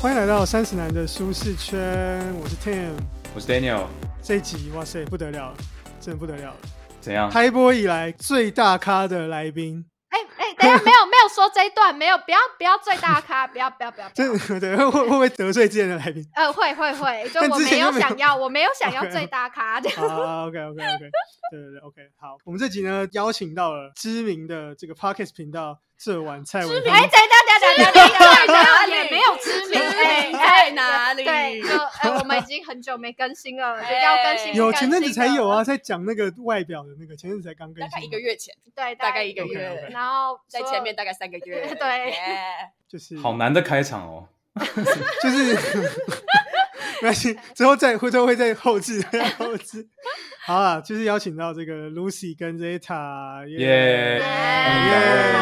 欢迎来到三十男的舒适圈，我是 Tim。我是 Daniel，这一集哇塞不得了了，真的不得了了！怎样？开播以来最大咖的来宾，哎哎，等一下 没有没有说这一段，没有不要不要最大咖，不要不要不要，不要这对会会不会得罪之前的来宾？呃会会会，就我没有想要，我没有想要最大咖的。好，OK OK OK，对对对，OK，好，我们这集呢邀请到了知名的这个 Podcast 频道这碗菜哎，等一下等一下等一下等一下，哪里也没有知名，在哪里对，就哎我们已经很久没更新了，就要更新。有前阵子才有啊，，在讲那个外表的那个，前阵子才刚更新，大概一个，月前，对，大概一个月，然后在前面大概三个月。对。就是好难的开场哦。就是没关系，之后再回头会再后置后置。好啊，就是邀请到这个 Lucy 跟 Zeta，耶耶耶！耶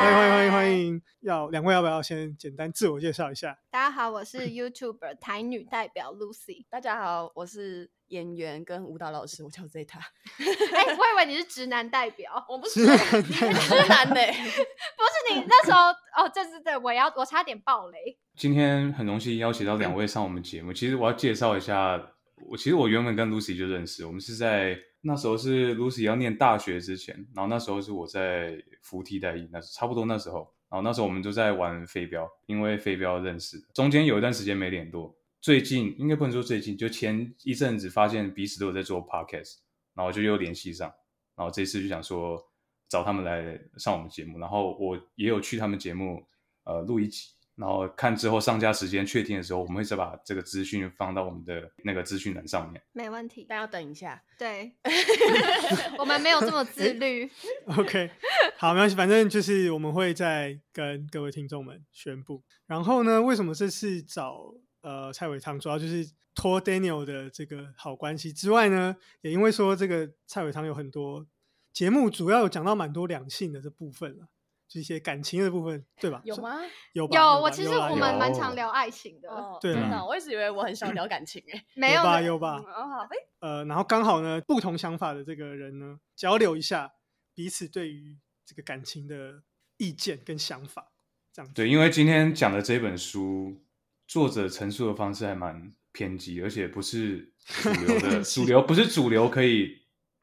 欢迎欢迎欢迎欢迎！要两位要不要先简单自我介绍一下？大家好，我是 YouTuber 台女代表 Lucy。大家好，我是演员跟舞蹈老师，我叫 Zeta。哎，我以为你是直男代表，我不是直男呢，不是你那时候哦，这是对我要我差点爆雷。今天很荣幸邀请到两位上我们节目。其实我要介绍一下，我其实我原本跟 Lucy 就认识，我们是在那时候是 Lucy 要念大学之前，然后那时候是我在扶梯代役，那差不多那时候，然后那时候我们就在玩飞镖，因为飞镖认识，中间有一段时间没联络。最近应该不能说最近，就前一阵子发现彼此都有在做 podcast，然后就又联系上，然后这次就想说找他们来上我们节目，然后我也有去他们节目呃录一集，然后看之后上架时间确定的时候，我们会再把这个资讯放到我们的那个资讯栏上面。没问题，但要等一下。对，我们没有这么自律。OK，好，没关系，反正就是我们会再跟各位听众们宣布。然后呢，为什么这次找呃蔡伟汤，主要就是托 Daniel 的这个好关系之外呢，也因为说这个蔡伟汤有很多节目，主要有讲到蛮多两性的这部分了，就一些感情的部分，对吧？有？吗？有吧有，吧我其实我们蛮常聊爱情的，哦，对真的，我一直以为我很少聊感情诶。没有吧？有吧？哦，好，哎，呃，然后刚好呢，不同想法的这个人呢，交流一下彼此对于这个感情的意见跟想法，这样子。对，因为今天讲的这本书，作者陈述的方式还蛮偏激，而且不是 主流的主流，不是主流可以，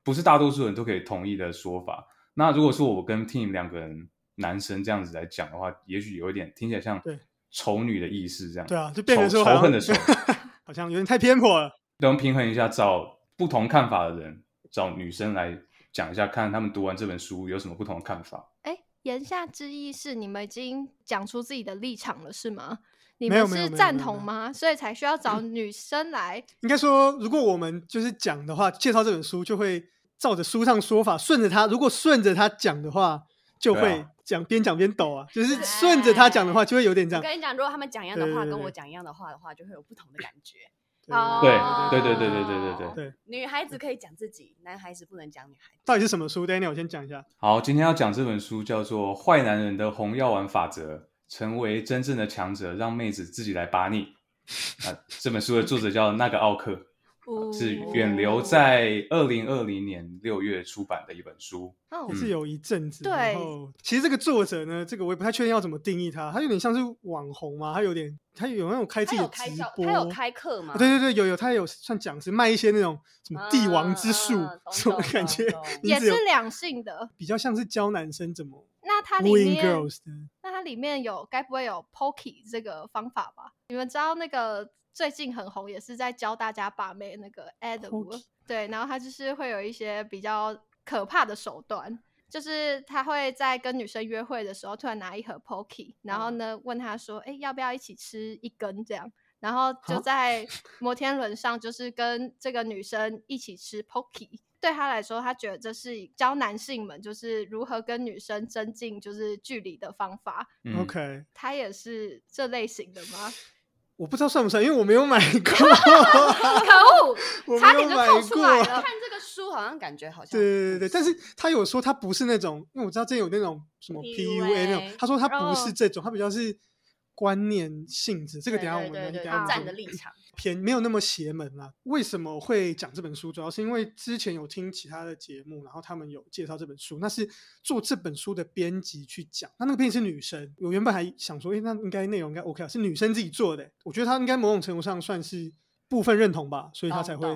不是大多数人都可以同意的说法。那如果说我跟 Tim 两个人男生这样子来讲的话，也许有一点听起来像对丑女的意思，这样对啊，就变成仇说仇恨的仇。好像有点太偏颇了。我们平衡一下，找不同看法的人，找女生来讲一下，看他们读完这本书有什么不同的看法。哎，言下之意是你们已经讲出自己的立场了，是吗？你没有没有们是赞同吗？所以才需要找女生来。应该说，如果我们就是讲的话，介绍这本书就会照着书上说法，顺着他。如果顺着他讲的话，就会讲边讲边抖啊，就是顺着他讲的话，就会有点这样。我跟你讲，如果他们讲一样的话，跟我讲一样的话的话，就会有不同的感觉。哦对对对对对对对对对，女孩子可以讲自己，男孩子不能讲女孩子。到底是什么书？Daniel 先讲一下。好，今天要讲这本书叫做《坏男人的红药丸法则》，成为真正的强者，让妹子自己来把你。啊，这本书的作者叫那个奥克，是远留在二零二零年六月出版的一本书。哦也是有一阵子。对然后其实这个作者呢，这个我也不太确定要怎么定义他，他有点像是网红嘛，他有点他有那种开自己的直有开教，播，他有开课嘛？对对对，有有，他有算讲师卖一些那种什么帝王之术 什么感觉也是两性的。比较像是教男生怎么那它里面 girls。那它里面有该不会有 pokey 这个方法吧？你们知道那个最近很红，也是在教大家把妹那个 Adam，Pokey 对，然后他就是会有一些比较可怕的手段。就是他会在跟女生约会的时候，突然拿一盒 pokey，然后呢问她说：“哎、要不要一起吃一根？”这样，然后就啊在摩天轮上，就是跟这个女生一起吃 pokey。对他来说，他觉得这是教男性们就是如何跟女生增进就是距离的方法。嗯 OK，他也是这类型的吗？我不知道算不算，因为我没有买 过。可恶，我差点就看出来。了看。这个书好像感觉好像对对对对，但是他有说他不是那种，因为我知道之前有那种什么 PUA 那种他说他不是哦这种，他比较是观念性质，这个等下我们等下站的立场，偏没有那么邪门啦。为什么会讲这本书？主要是因为之前有听其他的节目，然后他们有介绍这本书，那是做这本书的编辑去讲。那那个编辑是女生，我原本还想说，诶，那应该内容应该 OK 啊，是女生自己做的。我觉得她应该某种程度上算是部分认同吧，所以她才会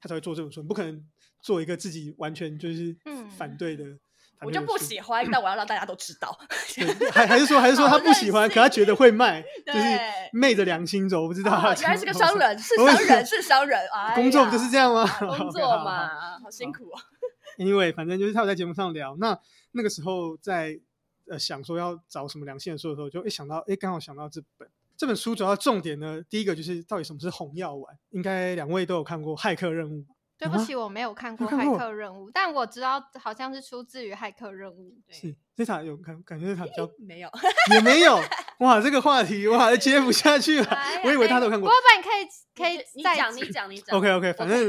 她才会做这本书，不可能做一个自己完全就是嗯反对的。反我就不喜欢，但我要让大家都知道。对，还还是说还是说他不喜欢，可他觉得会卖，就是昧着良心走，我不知道哦原来是个商人，是商人，是商人。啊工作不就是这样吗啊工作嘛，好辛苦哦。Anyway，反正就是他有在节目上聊。那那个时候在呃想说要找什么良性的书的时候，就一想到，哎，刚好想到这本这本书主要重点呢，第一个就是到底什么是红药丸，应该两位都有看过《骇客任务》对不起，我没有看过《骇客任务》，但我知道好像是出自于《骇客任务》。是 Zeta 有感感觉他比较 没有，也没有哇，这个话题哇接不下去了我以为大家都有看过不。过不然你可以可以再你讲，你讲，你讲。OK OK，反正。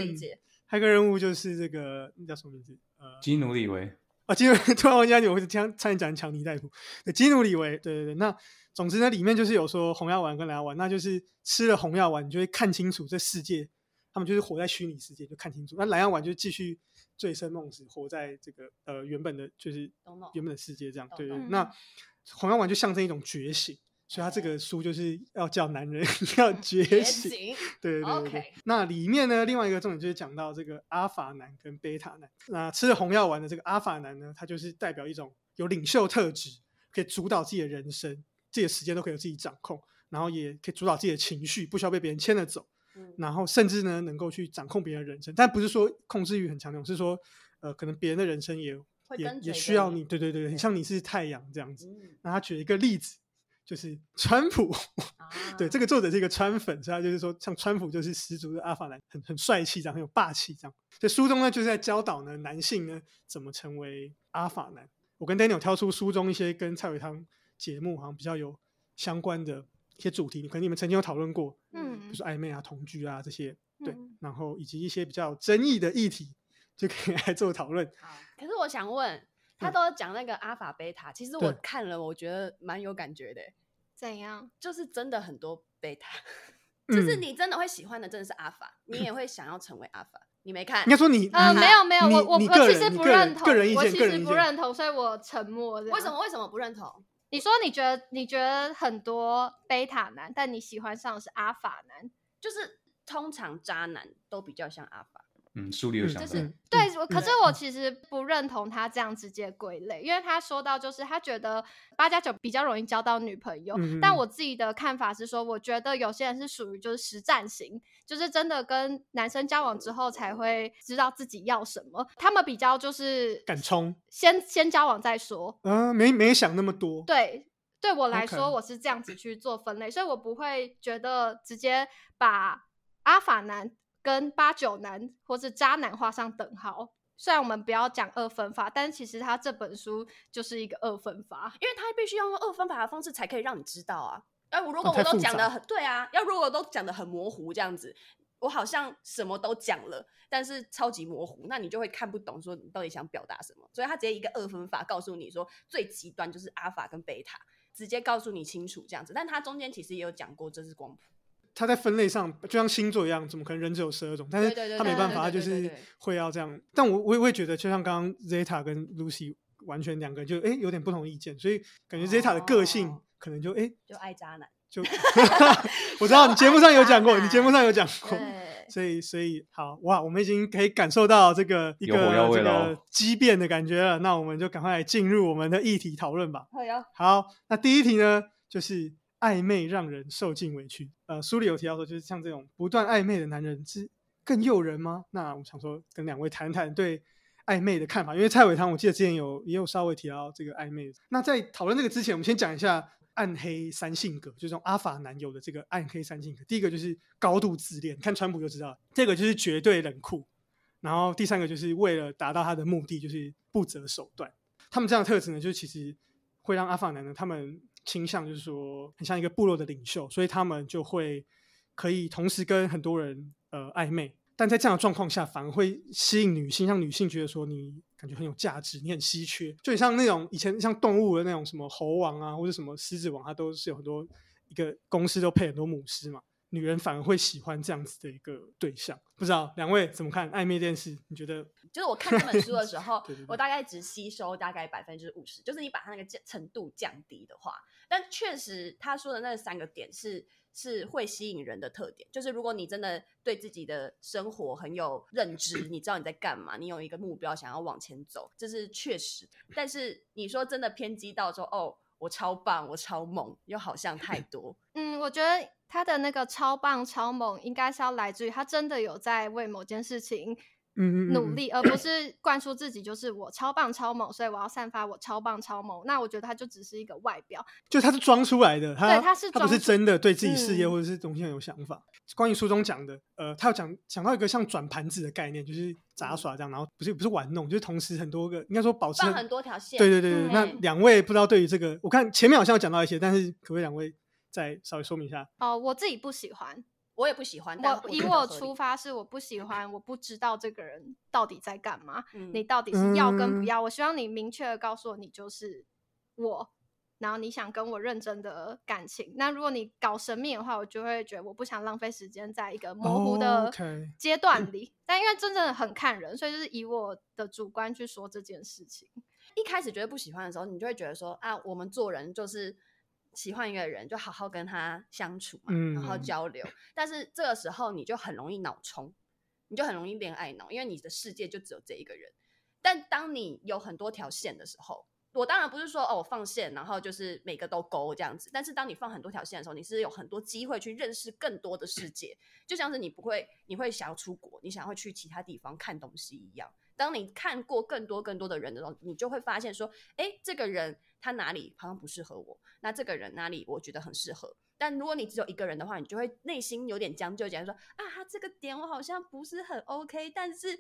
骇客任务就是这个那叫什么名字？呃，基努里维，啊，基努 突然忘记他，我会差差点讲强尼戴普。对，基努里维，对对对。那总之呢，里面就是有说红药丸跟蓝药丸，那就是吃了红药丸，你就会看清楚这世界，他们就是活在虚拟世界，就看清楚。那蓝药丸就继续醉生梦死，活在这个呃原本的就是原本的世界这样。对对。那红药丸就象征一种觉醒，所以他这个书就是要叫男人 要觉觉醒。对对对那里面呢，另外一个重点就是讲到这个阿法男跟贝塔男。那吃了红药丸的这个阿法男呢，他就是代表一种有领袖特质，可以主导自己的人生，自己的时间都可以有自己掌控，然后也可以主导自己的情绪，不需要被别人牵着走。嗯然后甚至呢，能够去掌控别人的人生，但不是说控制欲很强那种，是说呃，可能别人的人生也也也需要你你，对对对，很对像你是太阳这样子。嗯那他举了一个例子，就是川普。对，这个个作者是一个川粉，所以他就是说，像川普就是十足的阿法男，很很帅气，这样很有霸气，这样。在书中呢，就是在教导呢男性呢怎么成为阿法男。我跟 Daniel 挑出书中一些跟蔡伟汤节目好像比较有相关的一些主题，可能你们曾经有讨论过，嗯比嗯如说暧昧啊、同居啊这些，对，嗯然后以及一些比较有争议的议题，就可以 来做讨论。好，可是我想问，他嗯都讲那个阿法贝塔，其实我看了，我觉得蛮有感觉的欸，怎样？就是真的很多贝塔，就是嗯你真的会喜欢的真的是阿法，你也会想要成为阿法。你没看应？该说你，呃，没有没有，我我我其实不认同，个人意见，我其实。不认同，所以我沉默。为什么？？为什么不认同？你说你觉得你觉得很多贝塔男，但你喜欢上的是阿法男？就是通常渣男都比较像阿法，嗯，书里有嗯想到，嗯对，可嗯是我其实不认同他这样直接归类，因为他说到就是他觉得八加九比较容易交到女朋友，嗯嗯嗯。但我自己的看法是说，我觉得有些人是属于就是实战型，就是真的跟男生交往之后才会知道自己要什么，他们比较就是敢冲。先先交往再说，呃，没没想那么多。对，对我来说，我是这样子去做分类，所以我不会觉得直接把阿法男跟八九男或是渣男画上等号。虽然我们不要讲二分法，但其实他这本书就是一个二分法。因为他必须要用二分法的方式才可以让你知道啊。哎，我如果我都讲的杂很对啊，要如果都讲的很模糊这样子，我好像什么都讲了，但是超级模糊，那你就会看不懂说你到底想表达什么。所以他直接一个二分法告诉你说，最极端就是阿法跟贝塔，直接告诉你清楚这样子。但他中间其实也有讲过这是光谱，它在分类上就像星座一样，怎么可能人只有十二种？但是对对对他没办法，他就是会要这样。但我我也会觉得，就像刚刚 Zeta 跟 Lucy 完全两个人就哎有点不同意见，所以感觉 Zeta 的个性哦可能就哎就爱渣男。就 我知道你节目上有讲过，你节目上有讲过。对，所以，所以好哇，我们已经可以感受到这个一个这个激变的感觉了。那我们就赶快来进入我们的议题讨论吧。好哟，好，那第一题呢，就是暧昧让人受尽委屈。呃，书里有提到说，就是像这种不断暧昧的男人是更诱人吗？那我想说，跟两位谈谈对暧昧的看法。因为蔡伟堂，我记得之前有也有稍微提到这个暧昧。那在讨论这个之前，我们先讲一下暗黑三性格，就是这种阿法男友的这个暗黑三性格。第一个就是高度自恋，看川普就知道；这个就是绝对冷酷。然后第三个就是为了达到他的目的，就是不择手段。他们这样的特质呢，就其实会让阿法男呢，他们倾向就是说，很像一个部落的领袖，所以他们就会可以同时跟很多人呃暧昧，但在这样的状况下，反而会吸引女性，让女性觉得说你感觉很有价值，你很稀缺，就很像那种以前像动物的那种什么猴王啊，或者什么狮子王，它都是有很多一个公司都配很多母狮嘛，女人反而会喜欢这样子的一个对象。不知道两位怎么看暧昧这件事？你觉得？就是我看这本书的时候对对对，我大概只吸收大概百分之五十，就是你把它那个降程度降低的话，但确实他说的那三个点是是会吸引人的特点。就是如果你真的对自己的生活很有认知，你知道你在干嘛，你有一个目标想要往前走，这是确实。但是你说真的偏激到说哦，我超棒，我超猛，又好像太多。嗯，我觉得他的那个超棒、超猛，应该是要来自于他真的有在为某件事情嗯嗯嗯努力，而不是灌输自己就是我超棒、超猛，所以我要散发我超棒、超猛。那我觉得他就只是一个外表。就他是装出来的，他对他是他不是真的对自己事业嗯或者是东西很有想法。关于书中讲的，呃，他有讲讲到一个像转盘子的概念，就是杂耍这样，然后不是不是玩弄，就是同时很多个，应该说保持放很多条线，对对对对。嗯那两位不知道对于这个，我看前面好像有讲到一些，但是可不可以两位再稍微说明一下？哦，我自己不喜欢。我也不喜欢。但我以我出发是我不喜欢，我不知道这个人到底在干嘛，嗯你到底是要跟不嗯要？我希望你明确的告诉我，你就是我，然后你想跟我认真的感情。那如果你搞神秘的话，我就会觉得我不想浪费时间在一个模糊哦的阶段里。但因为真的很看人，所以就是以我的主观去说这件事情。一开始觉得不喜欢的时候，你就会觉得说啊，我们做人就是喜欢一个人，就好好跟他相处嘛，然后嗯交流。但是这个时候你就很容易脑冲，你就很容易恋爱脑，因为你的世界就只有这一个人。但当你有很多条线的时候，我当然不是说哦，我放线，然后就是每个都勾这样子。但是当你放很多条线的时候，你是有很多机会去认识更多的世界，就像是你不会，你会想要出国，你想要去其他地方看东西一样。当你看过更多更多的人的时候，你就会发现说，哎，这个人他哪里好像不适合我，那这个人哪里我觉得很适合。但如果你只有一个人的话，你就会内心有点将就，讲说啊，他这个点我好像不是很 OK，但是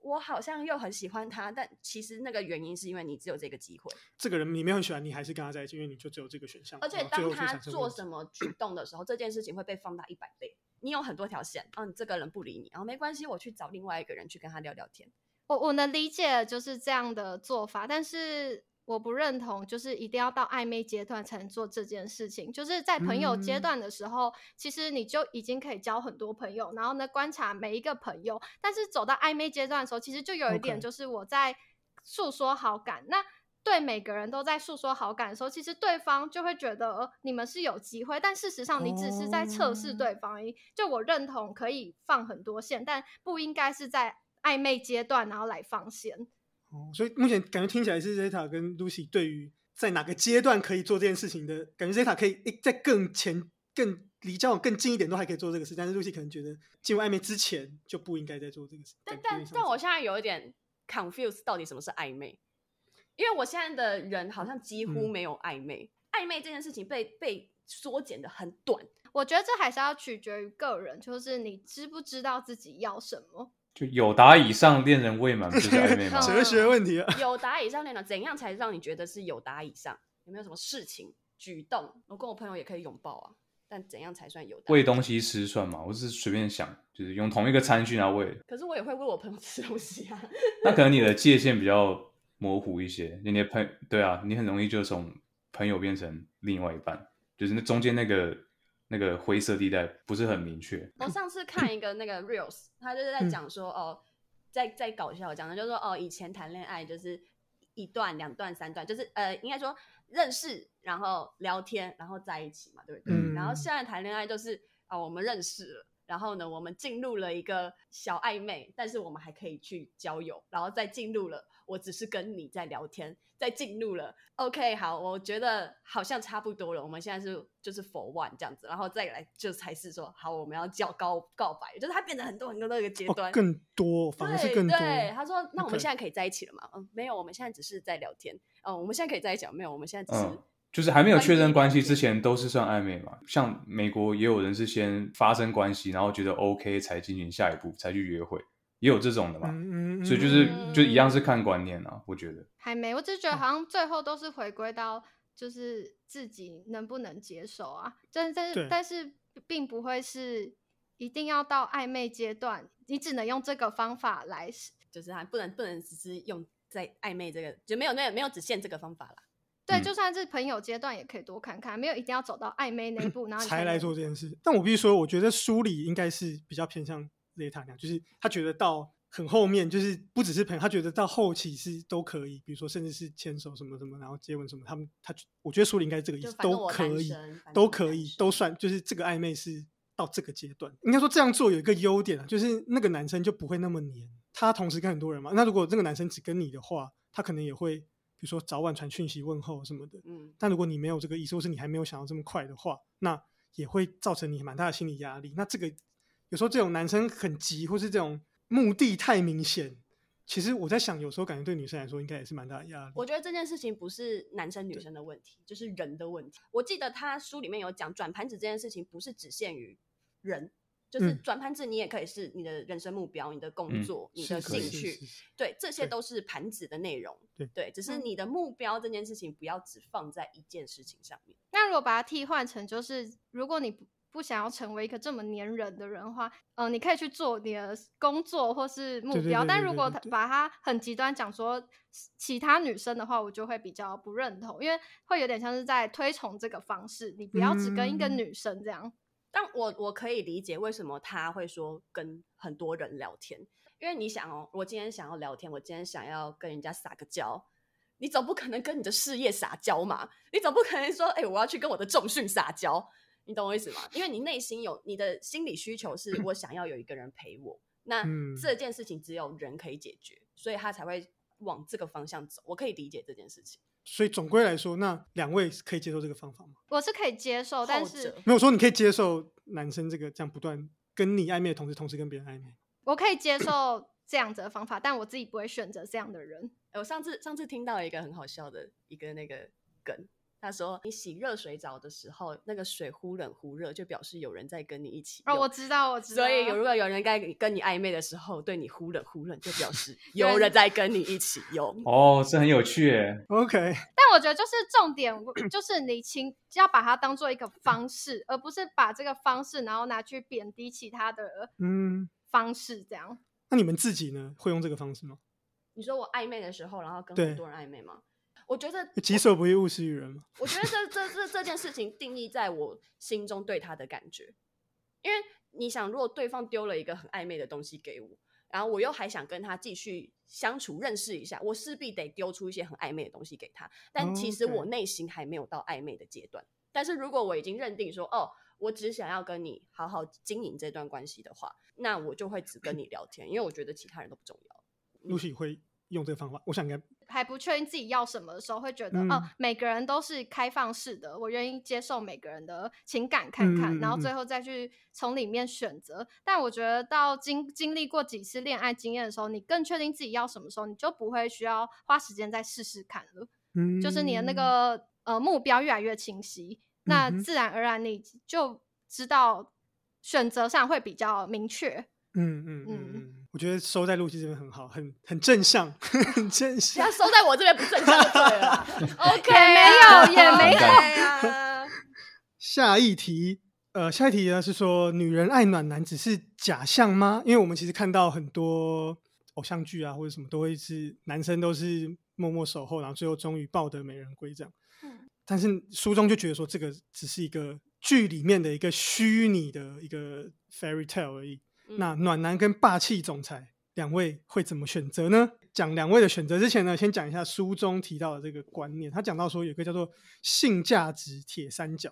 我好像又很喜欢他。但其实那个原因是因为你只有这个机会，这个人你没有很喜欢，你还是跟他在一起，因为你就只有这个选项。而且当他做什么举动的时候，这件事情会被放大一百倍。你有很多条线，啊，你这个人不理你，然后没关系，我去找另外一个人去跟他聊聊天。我我能理解就是这样的做法，但是我不认同，就是一定要到暧昧阶段才能做这件事情。就是在朋友阶嗯段的时候，其实你就已经可以交很多朋友，然后呢观察每一个朋友。但是走到暧昧阶段的时候，其实就有一点就是我在诉说好感。那对每个人都在诉说好感的时候，其实对方就会觉得呃你们是有机会，但事实上你只是在测试哦对方而已。就我认同可以放很多线，但不应该是在暧昧阶段然后来放线。哦，所以目前感觉听起来是 Zeta 跟 Lucy 对于在哪个阶段可以做这件事情的感觉，Zeta 可以诶在更前、更离交往更近一点都还可以做这个事，但是 Lucy 可能觉得进入暧昧之前就不应该再做这个事。但但但我现在有一点 confused，到底什么是暧昧？因为我现在的人好像几乎嗯没有暧昧，暧昧这件事情被被缩减的很短。我觉得这还是要取决于个人，就是你知不知道自己要什么。就有答以上恋人未满，不就是暧昧吗？嗯哲学问题啊。有答以上恋人，怎样才让你觉得是有答以上？有没有什么事情举动？我跟我朋友也可以拥抱啊，但怎样才算有达？喂东西吃算吗？我只是随便想，就是用同一个餐具然后喂。可是我也会喂我朋友吃东西啊。那可能你的界限比较模糊一些，你的朋对啊，你很容易就从朋友变成另外一半，就是那中间那个那个灰色地带不是很明确。我上次看一个那个 reels，他就是在嗯讲说，哦，在在搞笑讲的，就是说，哦，以前谈恋爱就是一段、两段、三段，就是呃，应该说认识，然后聊天，然后在一起嘛，对不对？嗯然后现在谈恋爱就是啊、我们认识了。然后呢，我们进入了一个小暧昧，但是我们还可以去交友，然后再进入了，我只是跟你在聊天，再进入了，OK，好，我觉得好像差不多了，我们现在是就是 for one 这样子，然后再来就才是说，好，我们要叫告告白，就是它变得很多很多的一个阶段，哦，更多，反而是对更多。对，他说：“那我们现在可以在一起了吗？”嗯，没有，我们现在只是在聊天。哦，我们现在可以在一起了没有？我们现在只是、嗯，就是还没有确认关系之前都是算暧昧嘛。像美国也有人是先发生关系，然后觉得 OK 才进行下一步，才去约会，也有这种的嘛。嗯嗯，所以就是嗯就一样是看观念啊，我觉得。还没，我只是觉得好像最后都是回归到就是自己能不能接受啊，但但是但是并不会是一定要到暧昧阶段，你只能用这个方法来就是还不能不能只是用在暧昧这个，就没有没有没有只限这个方法啦。对，嗯就算是朋友阶段也可以多看看，没有一定要走到暧昧那一步，然后才来做这件事。但我必须说，我觉得书里应该是比较偏向雷塔那样，就是他觉得到很后面，就是不只是朋友，他觉得到后期是都可以，比如说甚至是牵手什么什么，然后接吻什么，他们他我觉得书里应该是这个意思，都可以，都可以，都算，就是这个暧昧是到这个阶段。应该说这样做有一个优点啊，就是那个男生就不会那么黏，他同时跟很多人嘛。那如果这个男生只跟你的话，他可能也会。比如说早晚传讯息问候什么的，嗯，但如果你没有这个意思，或是你还没有想到这么快的话，那也会造成你蛮大的心理压力。那这个有时候这种男生很急，或是这种目的太明显，其实我在想，有时候感觉对女生来说应该也是蛮大的压力。我觉得这件事情不是男生女生的问题，就是人的问题。我记得他书里面有讲，转盘子这件事情不是只限于人，就是嗯转盘子你也可以是你的人生目标、你的工嗯作、你的兴趣，对，这些都是盘子的内容。对只是嗯你的目标这件事情不要只放在一件事情上面。那如果把它替换成，就是如果你不不想要成为一个这么粘人的人的话，呃，你可以去做你的工作或是目标。对对对但如果把它很极端讲说其他女生的话，我就会比较不认同，因为会有点像是在推崇这个方式，你不要只跟一个嗯女生这样。但我我可以理解为什么他会说跟很多人聊天，因为你想哦，我今天想要聊天，我今天想要跟人家撒个娇，你总不可能跟你的事业撒娇嘛，你总不可能说，哎、我要去跟我的重训撒娇，你懂我意思吗？因为你内心有你的心理需求是我想要有一个人陪我，那嗯这件事情只有人可以解决，所以他才会往这个方向走。我可以理解这件事情。所以总归来说，那两位可以接受这个方法吗？我是可以接受，但是者没有说你可以接受男生这个这样不断跟你暧昧的同时，同时跟别人暧昧。我可以接受这样子的方法，但我自己不会选择这样的人。我上次上次听到一个很好笑的一个那个梗，他说你洗热水澡的时候，那个水忽冷忽热，就表示有人在跟你一起哦，我知道，我知道。所以有如果有人在跟你暧昧的时候对你忽冷忽热，就表示 有人在跟你一起用。哦，这很有趣耶。OK，但我觉得就是重点，就是你请要把它当做一个方式，而不是把这个方式然后拿去贬低其他的嗯，方式，这样。那你们自己呢，会用这个方式吗？你说我暧昧的时候，然后跟很多人暧昧吗？我觉得己所不欲，勿施于人嘛。我觉得这这这这件事情定义在我心中对他的感觉，因为你想，如果对方丢了一个很暧昧的东西给我，然后我又还想跟他继续相处、认识一下，我势必得丢出一些很暧昧的东西给他。但其实我内心还没有到暧昧的阶段。但是如果我已经认定说，哦，我只想要跟你好好经营这段关系的话，那我就会只跟你聊天，因为我觉得其他人都不重要。Lucy 会用这个方法，我想应该还不确定自己要什么的时候，会觉得，嗯哦，每个人都是开放式的，我愿意接受每个人的情感看看，然后最后再去从里面选择。但我觉得到经经历过几次恋爱经验的时候，你更确定自己要什么时候，你就不会需要花时间再试试看了。嗯，就是你的那个呃目标越来越清晰，那自然而然你就知道选择上会比较明确。嗯嗯嗯嗯嗯，我觉得收在露西这边很好，很很正向，很正不向要。收在我这边不正向对了。OK，没有也没有。下一题，呃，下一题呢是说女人爱暖男只是假象吗？因为我们其实看到很多偶像剧啊或者什么都会是男生都是默默守候，然后最后终于抱得美人归这样。嗯但是书中就觉得说这个只是一个剧里面的一个虚拟的一个 fairy tale 而已。那暖男跟霸气总裁两位会怎么选择呢？讲两位的选择之前呢，先讲一下书中提到的这个观念。他讲到说有个叫做性价值铁三角，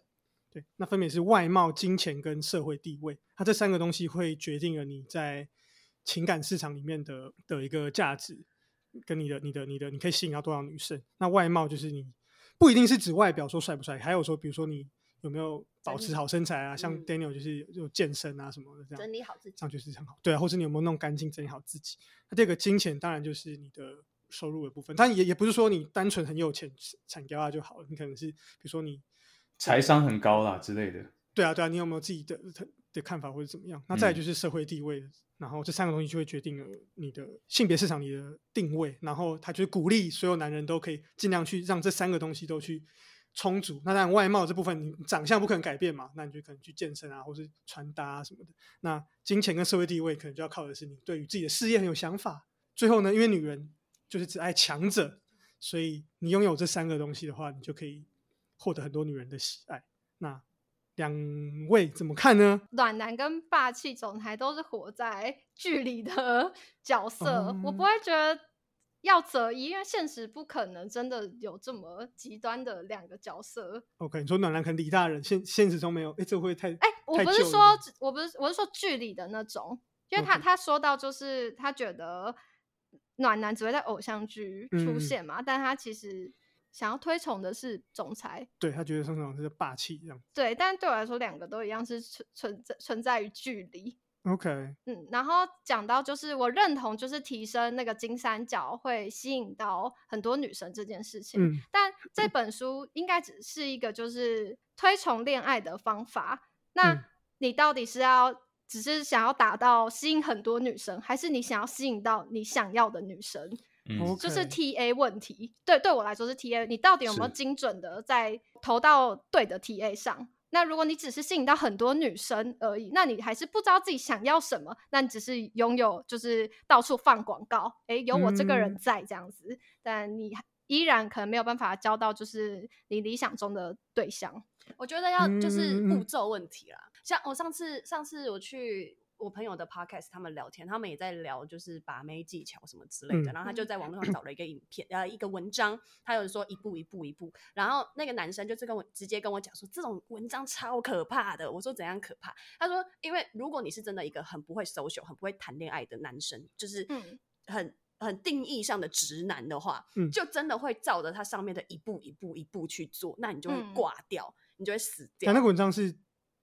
对，那分别是外貌、金钱跟社会地位。它这三个东西会决定了你在情感市场里面的的一个价值，跟你的、你的、你的，你可以吸引到多少女生。那外貌就是你不一定是指外表说帅不帅，还有说比如说你有没有保持好身材啊，像嗯 Daniel 就是有健身啊什么的这样。整理好自己这。样就是很好。对啊，或者你有没有弄干净、整理好自己？那第二个金钱当然就是你的收入的部分，但也也不是说你单纯很有钱产掉啊就好了，你可能是比如说你财商很高啦之类的。对啊对啊，你有没有自己的的的看法或者怎么样？那再就是社会地位，然后这三个东西就会决定了你的性别市场你的定位，然后他就是鼓励所有男人都可以尽量去让这三个东西都去。充足，那当然外貌这部分，你长相不可能改变嘛，那你就可能去健身啊，或是穿搭啊什么的。那金钱跟社会地位，可能就要靠的是你对于自己的事业很有想法。最后呢，因为女人就是只爱强者，所以你拥有这三个东西的话，你就可以获得很多女人的喜爱。那两位怎么看呢？暖男跟霸气总裁都是活在剧里的角色，我不哦会觉得要择一，因为现实不可能真的有这么极端的两个角色。OK，你说暖男可能李大人，现现实中没有，哎，这会太哎、我不是说，我不是，我是说剧里的那种，因为他他说到就是他觉得暖男只会在偶像剧出嗯现嘛，但他其实想要推崇的是总裁，对他觉得宋总是霸气这样。对，但对我来说两个都一样是存存在存在于剧里。OK，嗯，然后讲到就是我认同，就是提升那个金三角会吸引到很多女生这件事情。嗯但这本书应该只是一个就是推崇恋爱的方法。那嗯你到底是要只是想要达到吸引很多女生，还是你想要吸引到你想要的女生？嗯 OK 就是 T A 问题。对，对我来说是 T A，你到底有没有精准的在投到对的 T A 上？那如果你只是吸引到很多女生而已，那你还是不知道自己想要什么，那你只是拥有就是到处放广告，诶，有我这个人嗯在这样子，但你依然可能没有办法交到就是你理想中的对象。我觉得要就是步骤问题啦。像我上次上次我去我朋友的 podcast，他们聊天，他们也在聊就是把妹技巧什么之类的。嗯然后他就在网络上找了一个影片，呃，一个文章，他有说一步一步一步。然后那个男生就是跟我直接跟我讲说，这种文章超可怕的。我说怎样可怕？他说，因为如果你是真的一个很不会 social、很不会谈恋爱的男生，就是嗯很。很定义上的直男的话，嗯就真的会照着他上面的一步一步一步去做，那你就会嗯挂掉，你就会死掉。但那个文章是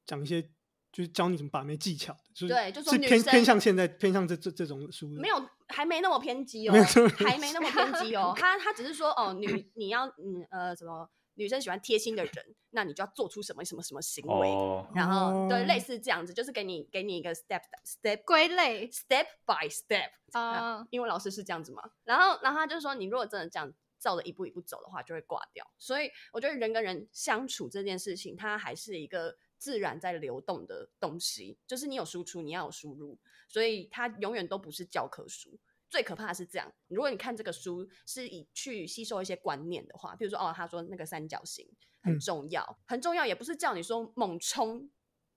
讲一些就是教你怎么把妹技巧的，就是对就说是偏生偏向现在偏向这这这种书的，没有，还没那么偏激 哦没有，还没那么偏激哦。他他只是说哦，女你要嗯呃什么女生喜欢贴心的人，那你就要做出什么什么什么行为，哦，然后对哦类似这样子，就是给你给你一个 step step 归类 step by step 啊、啊，英文老师是这样子嘛？然后然后他就说，你如果真的这样。照着一步一步走的话，就会挂掉。所以我觉得人跟人相处这件事情，它还是一个自然在流动的东西，就是你有输出，你要有输入，所以它永远都不是教科书。最可怕的是这样，如果你看这个书是以去吸收一些观念的话，比如说哦，他说那个三角形很嗯重要，很重要，也不是叫你说猛冲、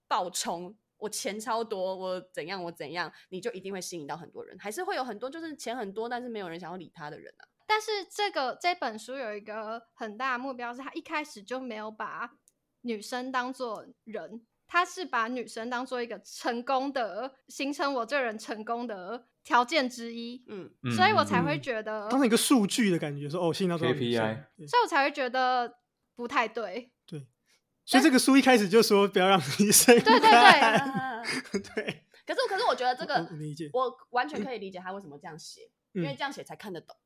暴冲，我钱超多，我怎样我怎样，你就一定会吸引到很多人，还是会有很多就是钱很多，但是没有人想要理他的人啊。但是这个这本书有一个很大的目标，是他一开始就没有把女生当做人，他是把女生当做一个成功的形成我这个人成功的条件之一，嗯，所以我才嗯会觉得，当成一个数据的感觉，说哦，吸引到多少女生 KPI 对所以我才会觉得不太对。对，所以这个书一开始就说不要让医生对对对 对，可是可是我觉得这个我理解我完全可以理解他为什么这样写，因为嗯这样写才看得懂。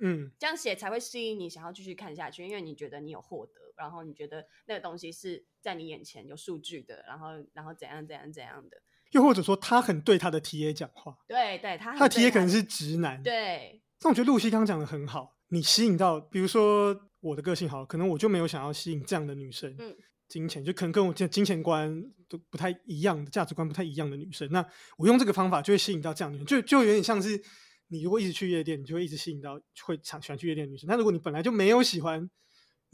嗯这样写才会吸引你想要继续看下去，因为你觉得你有获得，然后你觉得那个东西是在你眼前有数据的，然后然后怎样怎样怎样的，又或者说他很对他的 TA 讲话，对对，他他的 TA 可能是直男，对，但我觉得露西刚刚讲的很好，你吸引到，比如说我的个性好了，可能我就没有想要吸引这样的女生，嗯，金钱就可能跟我金金钱观都不太一样的价值观不太一样的女生，那我用这个方法就会吸引到这样的女生，就就有点像是你如果一直去夜店，你就会一直吸引到会常喜欢去夜店的女生。那如果你本来就没有喜欢，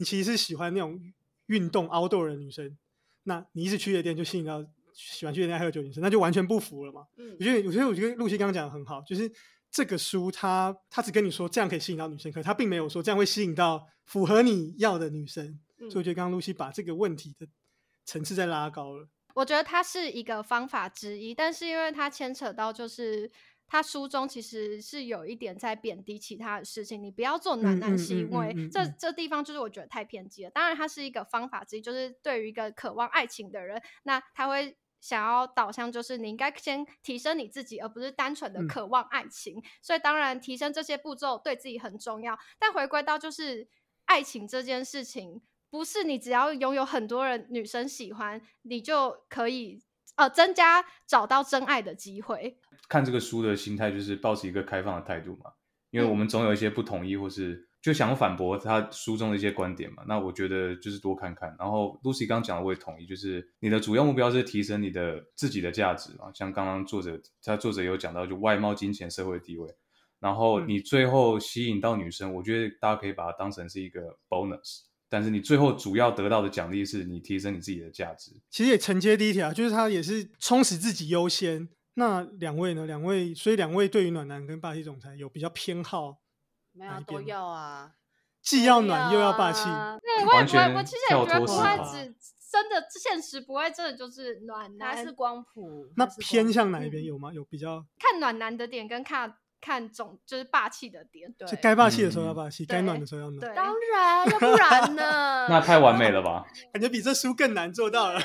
你其实是喜欢那种运动 outdoor 的女生，那你一直去夜店就吸引到喜欢去夜店爱喝酒的女生，那就完全不符了嘛。嗯我觉得，我觉得，我觉得露西刚刚讲的很好，就是这个书它它只跟你说这样可以吸引到女生，可是它并没有说这样会吸引到符合你要的女生。嗯所以我觉得刚刚露西把这个问题的层次再拉高了。我觉得它是一个方法之一，但是因为它牵扯到就是。他书中其实是有一点在贬低其他的事情，你不要做暖男行为，嗯嗯嗯这嗯这地方就是我觉得太偏激了。当然，它是一个方法之一，就是对于一个渴望爱情的人，那他会想要导向就是你应该先提升你自己，而不是单纯的嗯渴望爱情。所以当然提升这些步骤对自己很重要，但回归到就是爱情这件事情，不是你只要拥有很多人女生喜欢，你就可以呃增加找到真爱的机会。看这个书的心态就是保持一个开放的态度嘛，因为我们总有一些不同意，或是就想要反驳他书中的一些观点嘛。那我觉得就是多看看。然后 Lucy 刚刚讲的我也同意，就是你的主要目标是提升你的自己的价值嘛，像刚刚作者他作者有讲到，就外貌、金钱、社会地位。然后嗯你最后吸引到女生，我觉得大家可以把它当成是一个 bonus，但是你最后主要得到的奖励是你提升你自己的价值。其实也承接第一条，就是他也是充实自己优先。那两位呢？两位，所以两位对于暖男跟霸气总裁有比较偏好，没有都要啊，既要暖又要霸气。啊对，我也不会，我其实也跳觉得不会只真的现实不会真的就是暖男，他是光谱，那偏向哪一边有吗？有比较，看暖男的点跟看看总就是霸气的点。对就该霸气的时候要嗯霸气，该暖的时候要暖。对，当然，要不然呢？那太完美了吧？感觉比这书更难做到了。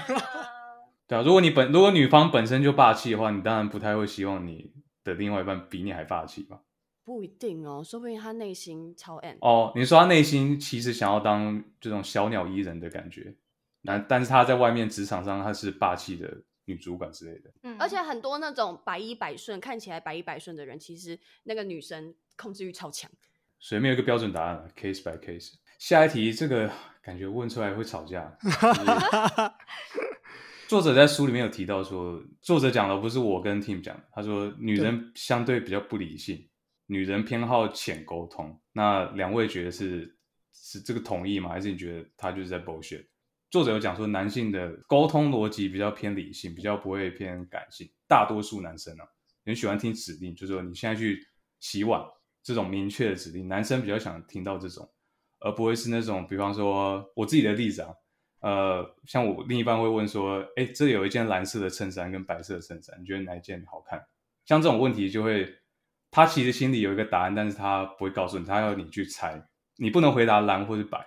对啊，如果你本如果女方本身就霸气的话，你当然不太会希望你的另外一半比你还霸气吧？不一定哦，说不定他内心超 N。哦，你说他内心其实想要当这种小鸟依人的感觉，那但是他在外面职场上他是霸气的女主管之类的。嗯而且很多那种百依百顺，看起来百依百顺的人，其实那个女生控制欲超强。所以没有一个标准答案了，case by case。下一题，这个感觉问出来会吵架。就 是作者在书里面有提到说，作者讲的不是我跟 Tim 讲，他说女人相对比较不理性，女人偏好浅沟通。那两位觉得是是这个同意吗？还是你觉得他就是在 bullshit？作者有讲说，男性的沟通逻辑比较偏理性，比较不会偏感性。大多数男生啊，很喜欢听指令，就是说你现在去洗碗这种明确的指令，男生比较想听到这种，而不会是那种，比方说我自己的例子啊，呃，像我另一半会问说，哎，这里有一件蓝色的衬衫跟白色的衬衫，你觉得哪一件好看？像这种问题就会，他其实心里有一个答案，但是他不会告诉你，他要你去猜，你不能回答蓝或是白，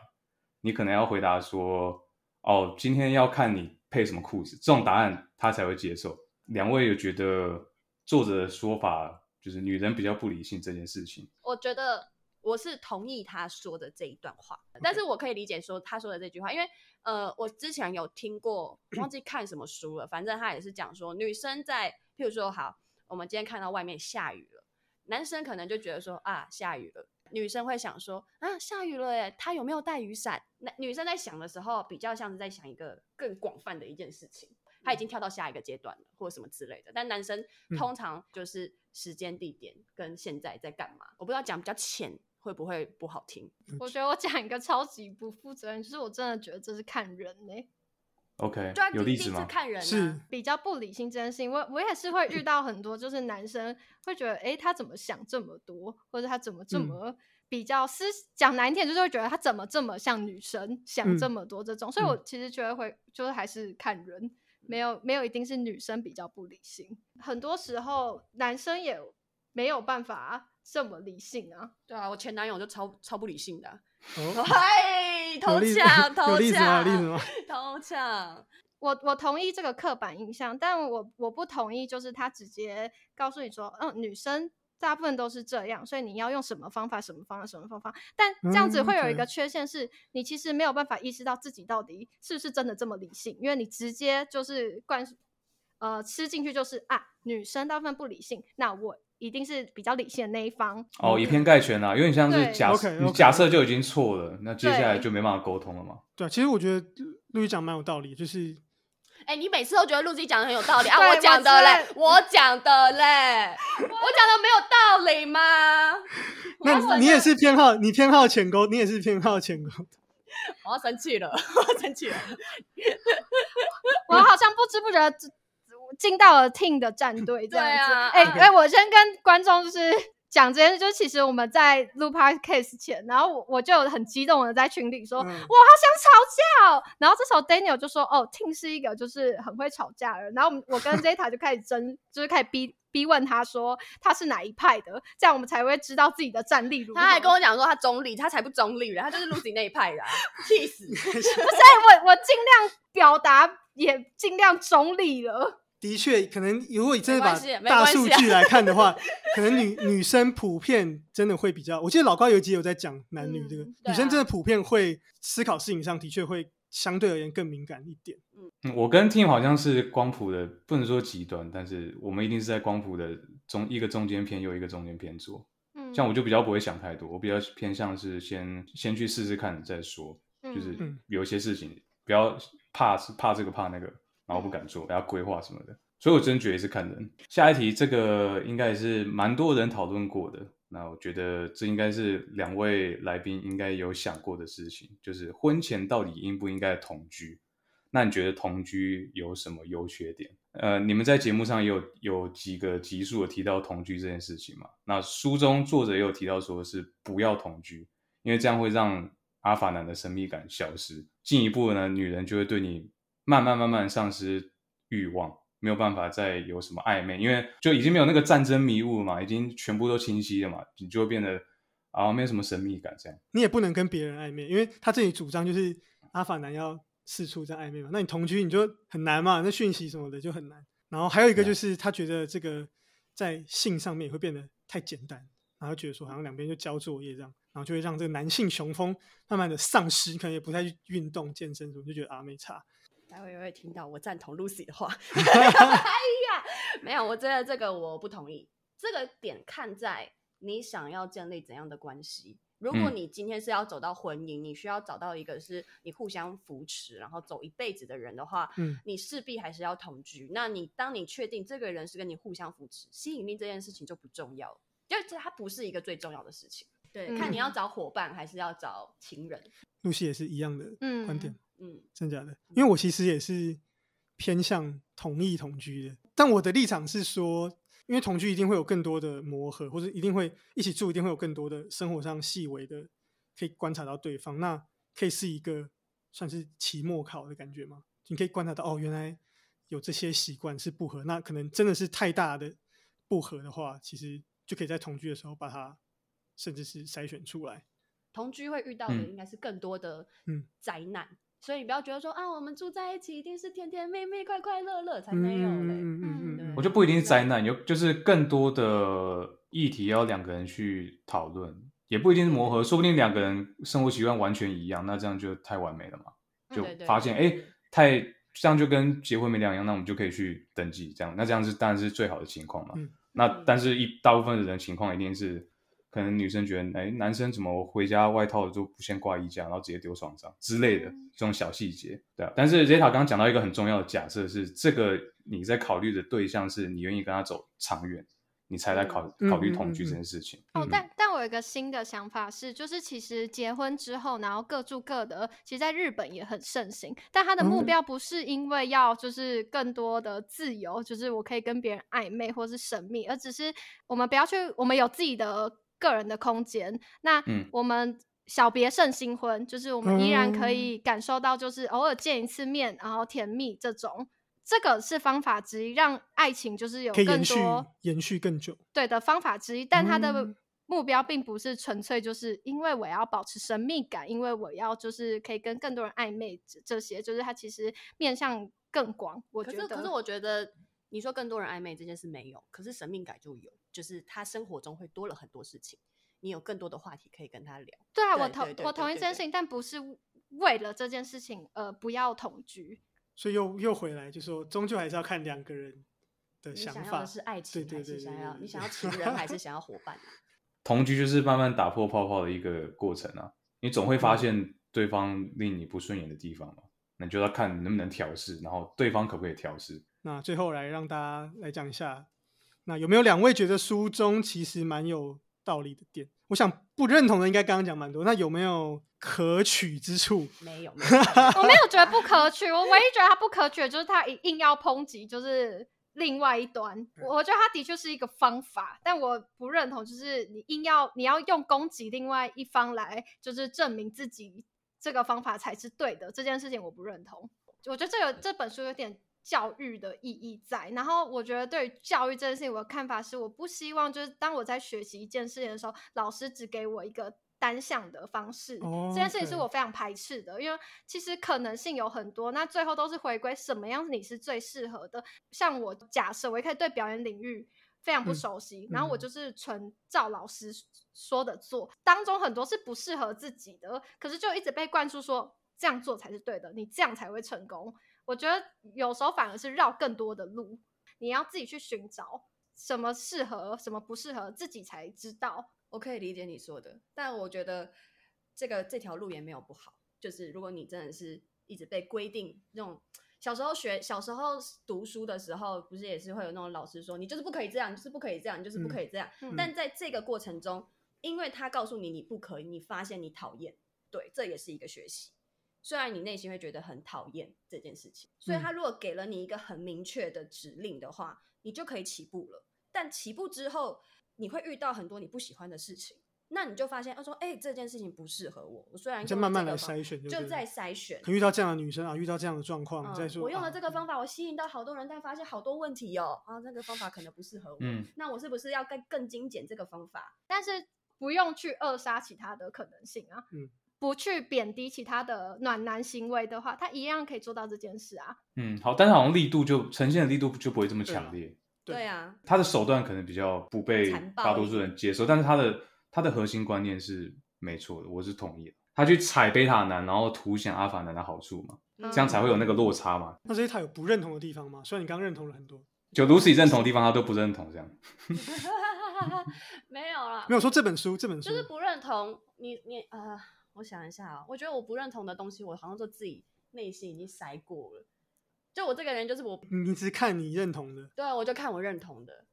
你可能要回答说，哦，今天要看你配什么裤子，这种答案他才会接受。两位有觉得作者的说法就是女人比较不理性这件事情？我觉得我是同意他说的这一段话，但是我可以理解说他说的这句话，因为呃，我之前有听过，忘记 看什么书了，反正他也是讲说，女生在譬如说，好，我们今天看到外面下雨了，男生可能就觉得说啊，下雨了。女生会想说啊，下雨了耶，他有没有带雨伞？那女生在想的时候，比较像是在想一个更广泛的一件事情，他已经跳到下一个阶段了，或者什么之类的。但男生嗯通常就是时间、地点跟现在在干嘛。我不知道讲比较浅会不会不好听。我觉得我讲一个超级不负责任，就是我真的觉得这是看人呢、OK，就要第第一次有例子吗？看人、啊、是。比较不理性这件事情，我我也是会遇到很多，就是男生会觉得，诶，他怎么想这么多，或者他怎么这嗯。么比较思讲难听点，就是会觉得他怎么这么像女生，想这嗯。么多这种，所以我其实觉得会就是还是看人，没有没有一定是女生比较不理性，很多时候男生也没有办法这么理性啊。对啊，我前男友就超超不理性的嗨，有偷抢，偷抢，吗？偷抢。我我同意这个刻板印象，但我我不同意，就是他直接告诉你说，嗯，女生大部分都是这样，所以你要用什么方法、什么方法、什么方法。但这样子嗯会有一个缺陷是，你其实没有办法意识到自己到底是不是真的这么理性，因为你直接就是灌输呃吃进去就是啊，女生大部分不理性，那我一定是比较理性的那一方。哦，以偏概全啊，有点像是假你假设就已经错了，那接下来就没办法沟通了嘛。对啊，其实我觉得陆毅讲蛮有道理，就是哎、你每次都觉得陆基讲的很有道理啊，我讲的嘞，我我讲的嘞，我讲的没有道理吗？那你也是偏好你偏好浅沟，你也是偏好浅沟。我要生气了，我要生气了。我好像不知不觉地进到了 Team 的战队这样子。哎哎、我先跟观众就是 讲这件事，就是其实我们在录 podcast 前，然后我我就很激动的在群里说，嗯我好想吵架哦。然后这时候 Daniel 就说，哦，Team 是一个就是很会吵架的人。然后我们我跟 Zeta 就开始争，就是开始逼逼问他说他是哪一派的，这样我们才会知道自己的战力如何。他还跟我讲说他中立，他才不中立了，他就是 Lucy 那一派的、啊，气死！不是我我尽量表达也尽量中立了。的确，可能如果你真的把大数据来看的话，可能女女生普遍真的会比较。我记得老高有一集有在讲男女这个，嗯啊女生真的普遍会思考事情上的确会相对而言更敏感一点。嗯，我跟 Tim 好像是光谱的，不能说极端，但是我们一定是在光谱的中一个中间偏右，一个中间偏左。嗯，像我就比较不会想太多，我比较偏向是先先去试试看再说，就是嗯有一些事情不要怕是怕这个怕那个，然后不敢做，要规划什么的。所以我真觉得是看人。下一题这个应该也是蛮多人讨论过的，那我觉得这应该是两位来宾应该有想过的事情，就是婚前到底应不应该同居？那你觉得同居有什么优缺点？呃，你们在节目上也有有几个集数有提到同居这件事情嘛？那书中作者也有提到说是不要同居，因为这样会让阿法男的神秘感消失，进一步呢，女人就会对你慢慢慢慢丧失欲望。没有办法再有什么暧昧，因为就已经没有那个战争迷雾了嘛，已经全部都清晰了嘛，你就会变得啊，没有什么神秘感这样。你也不能跟别人暧昧，因为他这里主张就是阿法男要四处在暧昧嘛，那你同居你就很难嘛，那讯息什么的就很难。然后还有一个就是他觉得这个在性上面会变得太简单，然后觉得说好像两边就交作业这样，然后就会让这个男性雄风慢慢的丧失，可能也不太去运动健身什么，就觉得啊没差。待会也会听到我赞同 Lucy 的话。哎呀，没有，我觉得这个我不同意。这个点看在你想要建立怎样的关系。如果你今天是要走到婚姻，你需要找到一个是你互相扶持，然后走一辈子的人的话，嗯，你势必还是要同居。那你当你确定这个人是跟你互相扶持，吸引力这件事情就不重要了，就它不是一个最重要的事情。对，看你要找伙伴还是要找情人。露西也是一样的观点。嗯，真假的？因为我其实也是偏向同意同居的，但我的立场是说，因为同居一定会有更多的磨合，或者一定会一起住，一定会有更多的生活上细微的可以观察到对方，那可以是一个算是期末考的感觉吗？你可以观察到哦，原来有这些习惯是不合，那可能真的是太大的不合的话，其实就可以在同居的时候把它甚至是筛选出来。同居会遇到的应该是更多的嗯灾难。所以你不要觉得说啊，我们住在一起一定是甜甜蜜蜜、快快乐乐，才没有嘞。嗯嗯嗯，我觉得不一定是灾难，有就是更多的议题要两个人去讨论，也不一定是磨合，说不定两个人生活习惯完全一样，那这样就太完美了嘛。就发现哎，太这样就跟结婚没两样，那我们就可以去登记，这样那这样是当然是最好的情况嘛。那但是一大部分的人情况一定是。可能女生觉得，哎，男生怎么回家外套就不先挂衣架，然后直接丢床上之类的这种小细节，对啊。但是 Zeta 刚刚讲到一个很重要的假设是，这个你在考虑的对象是你愿意跟他走长远，你才在考考虑同居这件事情。哦，但但我有一个新的想法是，就是其实结婚之后，然后各住各的，其实在日本也很盛行。但他的目标不是因为要就是更多的自由，就是我可以跟别人暧昧或是神秘，而只是我们不要去，我们有自己的。个人的空间，那我们小别胜新婚，就是我们依然可以感受到，就是偶尔见一次面，然后甜蜜这种，这个是方法之一，让爱情就是有更多延续更久，对的方法之一。但它的目标并不是纯粹就是因为我要保持神秘感，因为我要就是可以跟更多人暧昧，这些就是它其实面向更广。我觉得，可是我觉得你说更多人暧昧这件事没有，可是神秘感就有。就是他生活中会多了很多事情，你有更多的话题可以跟他聊。对啊，我同我同意这件事情，但不是为了这件事情呃不要同居。所以又又回来，就说终究还是要看两个人的想法。想要的是爱情，还是想要你想要情人，还是想要伙伴？同居就是慢慢打破泡泡的一个过程啊！你总会发现对方令你不顺眼的地方嘛，那就要看能不能调试，然后对方可不可以调试。那最后来让大家来讲一下。那有没有两位觉得书中其实蛮有道理的点？我想不认同的应该刚刚讲蛮多。那有没有可取之处？没有，我没有觉得不可取。我唯一觉得它不可取的就是他硬要抨击，就是另外一端。我觉得他的确是一个方法，但我不认同，就是你硬要你要用攻击另外一方来，就是证明自己这个方法才是对的。这件事情我不认同。我觉得这个这本书有点。教育的意义在，然后我觉得对于教育这件事情，我的看法是，我不希望就是当我在学习一件事情的时候，老师只给我一个单向的方式，这件事情是我非常排斥的，因为其实可能性有很多，那最后都是回归什么样子你是最适合的。像我假设我一开始对表演领域非常不熟悉，然后我就是纯照老师说的做，当中很多是不适合自己的，可是就一直被灌输说这样做才是对的，你这样才会成功。我觉得有时候反而是绕更多的路，你要自己去寻找什么适合，什么不适合，自己才知道。我可以理解你说的，但我觉得这个这条路也没有不好。就是如果你真的是一直被规定那种小时候学，小时候读书的时候，不是也是会有那种老师说，你就是不可以这样，就是不可以这样，就是不可以这样。嗯但在这个过程中，因为他告诉你你不可以，你发现你讨厌，对，这也是一个学习。虽然你内心会觉得很讨厌这件事情，所以嗯他如果给了你一个很明确的指令的话，你就可以起步了。但起步之后，你会遇到很多你不喜欢的事情，那你就发现，他说：“哎、这件事情不适合我。我虽然用了你再慢慢来筛选就在筛选。可遇到这样的女生啊，遇到这样的状况，嗯再说我用了啊这个方法，我吸引到好多人，但发现好多问题哦。啊，这个方法可能不适合我。嗯那我是不是要更更精简这个方法？但是不用去扼杀其他的可能性啊。嗯不去贬低其他的暖男行为的话，他一样可以做到这件事啊。嗯，好，但是好像力度就呈现的力度就不会这么强烈，对对啊，他的手段可能比较不被大多数人接受，但是他的他的核心观念是没错的，我是同意的。他去踩贝塔男，然后凸显阿法男的好处嘛，嗯这样才会有那个落差嘛。那这些他有不认同的地方吗？虽然你刚刚认同了很多，就 Lucy 认同的地方，他都不认同，这样。没有啦，没有说这本书，这本书就是不认同你你呃，我想一下啊，我觉得我不认同的东西，我好像就自己内心已经筛过了。就我这个人，就是我你只看你认同的，对我就看我认同的。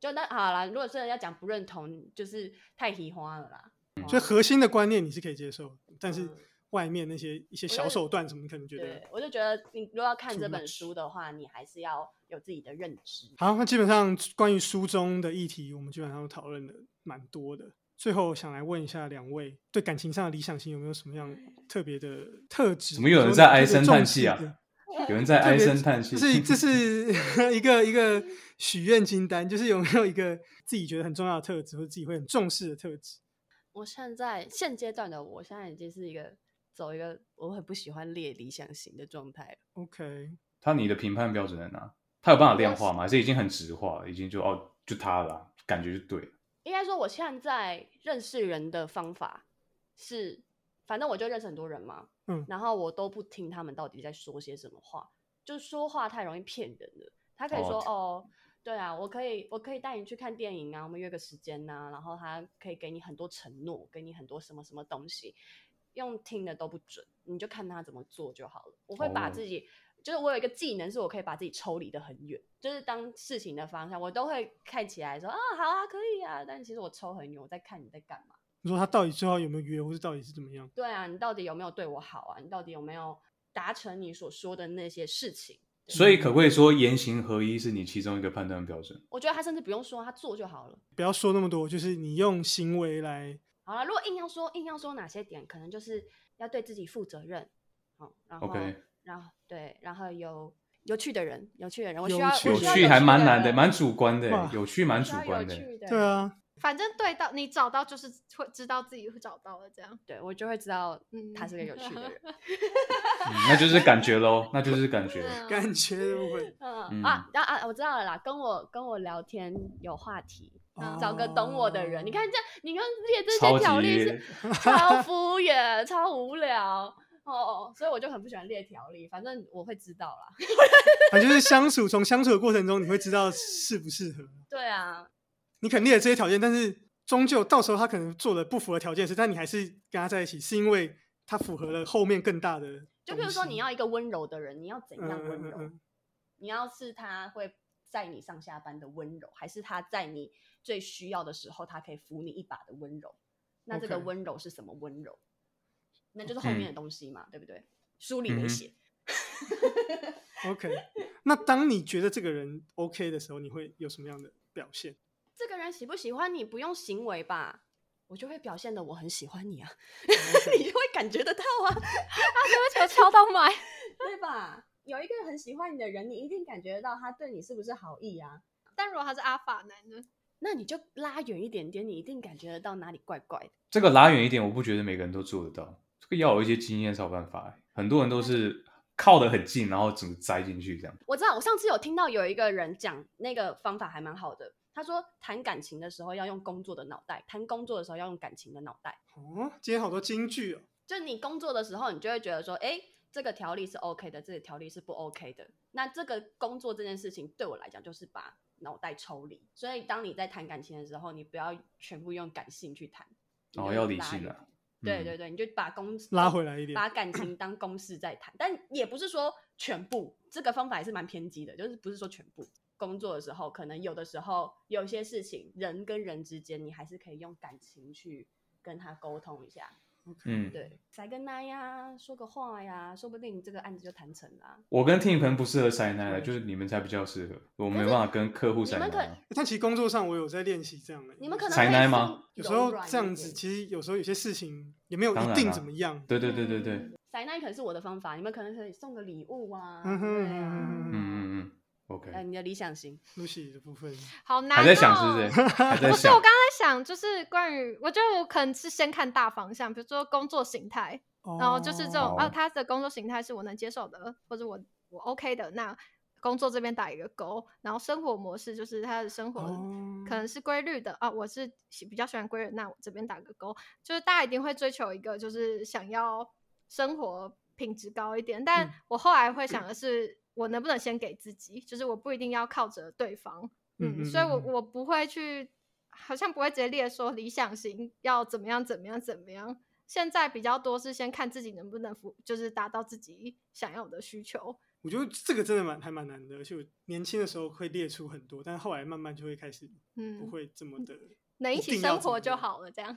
就那好啦，如果真的要讲不认同，就是太喜花了啦。所以核心的观念你是可以接受，但是嗯外面那些一些小手段什么，可能觉得对，我就觉得你如果要看这本书的话，你还是要有自己的认知。好。那基本上关于书中的议题，我们基本上都讨论的蛮多的。最后想来问一下两位，对感情上的理想型有没有什么样特别的特质？怎么有人在唉声叹气啊有人在 唉声叹气，这是 这是 一个一个许愿清单，就是有没有一个自己觉得很重要的特质，或者自己会很重视的特质？我现在现阶段的我，现在已经是一个走一个我很不喜欢列理想型的状态了。OK，他你的评判标准在哪？他有办法量化吗？还是已经很直化了？已经就哦，就他了啦，感觉就对了。应该说，我现在认识人的方法是，反正我就认识很多人嘛，嗯然后我都不听他们到底在说些什么话，就是说话太容易骗人了。他可以说哦哦对啊，我可以，我可以带你去看电影啊，我们约个时间呐、然后他可以给你很多承诺，给你很多什么什么东西，用听的都不准，你就看他怎么做就好了。我会把哦自己，就是我有一个技能，是我可以把自己抽离的很远，就是当事情的方向，我都会看起来说啊好啊可以啊，但其实我抽很远，我在看你在干嘛。你说他到底最后有没有约，或是到底是怎么样？对啊，你到底有没有对我好啊？你到底有没有达成你所说的那些事情？所以可不可以说言行合一是你其中一个判断标准？我觉得他甚至不用说，他做就好了。不要说那么多，就是你用行为来好了，如果硬要说，硬要说哪些点，可能就是要对自己负责任，好，然后然后对，然后有有趣的人，有趣的人，我有需要趣有趣还蛮难的，人蛮主观的，有趣蛮主观的。对，啊，反正对到你找到就是会知道自己会找到的这样。对我就会知道嗯他是个有趣的人。嗯，那就是感觉喽，那就是感觉。嗯感觉的部分。嗯嗯啊，然后啊，我知道了啦，跟我跟我聊天有话题，哦找个懂我的人。你看这，你看列这超些条例是 超敷衍、超无聊哦，所以我就很不喜欢列条例。反正我会知道啦。反正就是相处，从相处的过程中，你会知道适不适合。对啊，你肯定列了这些条件，但是终究到时候他可能做了不符合条件的事，但你还是跟他在一起，是因为他符合了后面更大的。就比如说你要一个温柔的人，你要怎嗯样温柔？嗯嗯你要是他会在你上下班的温柔，还是他在你最需要的时候，他可以扶你一把的温柔？那这个温柔是什么温柔？那就是后面的嗯东西嘛，对不对？书里没写。OK，那当你觉得这个人 OK 的时候，你会有什么样的表现？这个人喜不喜欢你，不用行为吧，我就会表现的我很喜欢你啊，你就会感觉得到啊，球敲到 麦，对吧？有一个很喜欢你的人，你一定感觉得到他对你是不是好意啊？但如果他是阿法男呢？那你就拉远一点点，你一定感觉得到哪里怪怪的。这个拉远一点，我不觉得每个人都做得到，这个要有一些经验才有办法欸。很多人都是靠得很近，然后整个栽进去这样。我知道，我上次有听到有一个人讲那个方法还蛮好的。他说谈感情的时候要用工作的脑袋，谈工作的时候要用感情的脑袋。哦，今天好多金句哦。就你工作的时候，你就会觉得说，哎，这个条例是 OK 的，这个条例是不 OK 的。那这个工作这件事情对我来讲，就是把脑袋抽离。所以当你在谈感情的时候，你不要全部用感性去谈，哦，要理性啊。嗯对对对，你就把公拉回来一点把感情当公事在谈，但也不是说全部。这个方法也是蛮偏激的，就是不是说全部。工作的时候，可能有的时候有些事情，人跟人之间，你还是可以用感情去跟他沟通一下。嗯，对，塞个奶呀，说个话呀，说不定这个案子就谈成了。我跟听朋不适合塞奶的，就是你们才比较适合，我没办法跟客户塞奶你们可。但其实工作上我有在练习这样的，你们可能塞奶吗有时候这样子，其实有时候有些事情也没有一定怎么样。对对对对对，嗯塞奶可能是我的方法，你们可能可以送个礼物啊，嗯哼对啊，嗯嗯嗯，OK，呃，你的理想型。Lucy 的部分，好难、哦。还在想是不是？不是，我刚。刚在想，就是关于，我觉得我可能是先看大方向，比如说工作形态，然后就是这种，哦啊，他的工作形态是我能接受的，或者我我 OK 的，那工作这边打一个勾，然后生活模式就是他的生活哦可能是规律的啊，我是喜比较喜欢规律，那我这边打个勾，就是大家一定会追求一个就是想要生活品质高一点，但嗯我后来会 想的是，我能不能先给自己，就是我不一定要靠着对方，嗯，所以我我不会去，好像不会直接列说理想型要怎么样怎么样怎么样。现在比较多是先看自己能不能服，就是达到自己想要的需求。我觉得这个真的蛮还蛮难的，而且我年轻的时候会列出很多，但是后来慢慢就会开始嗯不嗯，会这么的。能一起生活就好了，这样。